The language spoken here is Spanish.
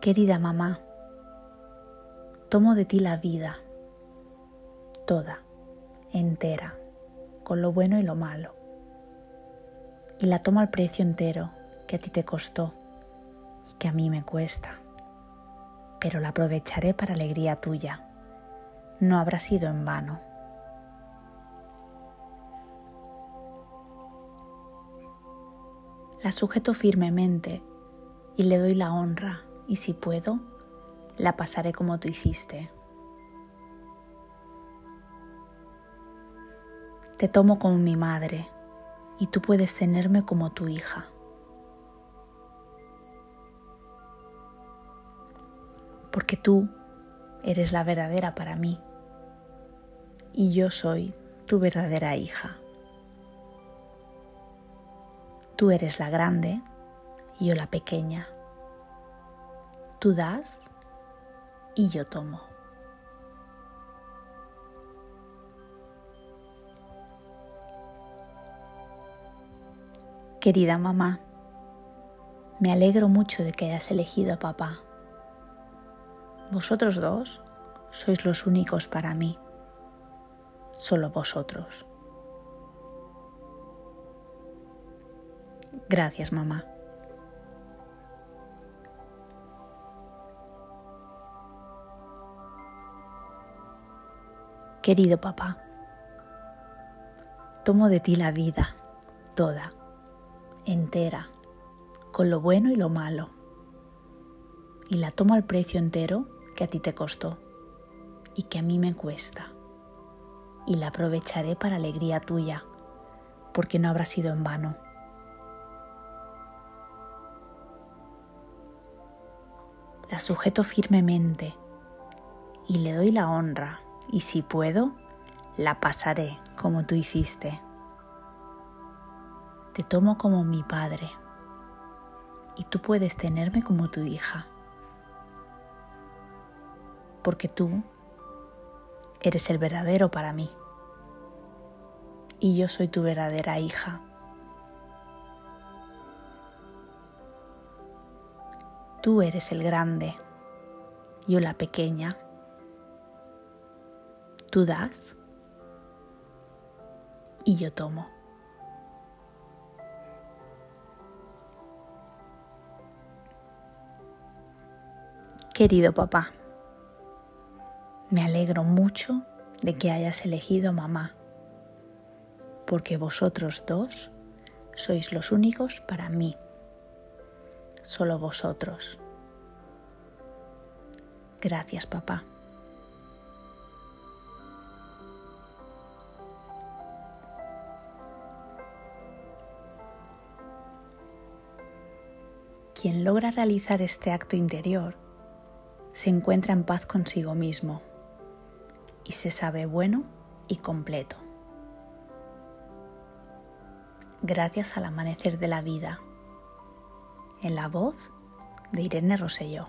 Querida mamá, tomo de ti la vida, toda, entera, con lo bueno y lo malo, y la tomo al precio entero que a ti te costó y que a mí me cuesta, pero la aprovecharé para alegría tuya, no habrá sido en vano. La sujeto firmemente y le doy la honra y si puedo, la pasaré como tú hiciste. Te tomo como mi madre y tú puedes tenerme como tu hija. Porque tú eres la verdadera para mí y yo soy tu verdadera hija. Tú eres la grande y yo la pequeña. Tú das y yo tomo. Querida mamá, me alegro mucho de que hayas elegido a papá. Vosotros dos sois los únicos para mí, solo vosotros. Gracias, mamá. Querido papá, tomo de ti la vida, toda, entera, con lo bueno y lo malo, y la tomo al precio entero que a ti te costó y que a mí me cuesta, y la aprovecharé para alegría tuya, porque no habrá sido en vano. La sujeto firmemente y le doy la honra y si puedo, la pasaré como tú hiciste. Te tomo como mi padre y tú puedes tenerme como tu hija, porque tú eres el verdadero para mí y yo soy tu verdadera hija. Tú eres el grande, yo la pequeña Tú das y yo tomo. Querido papá, me alegro mucho de que hayas elegido mamá, porque vosotros dos sois los únicos para mí, solo vosotros. Gracias papá. Quien logra realizar este acto interior se encuentra en paz consigo mismo y se sabe bueno y completo. Gracias al amanecer de la vida, en la voz de Irene Rosselló.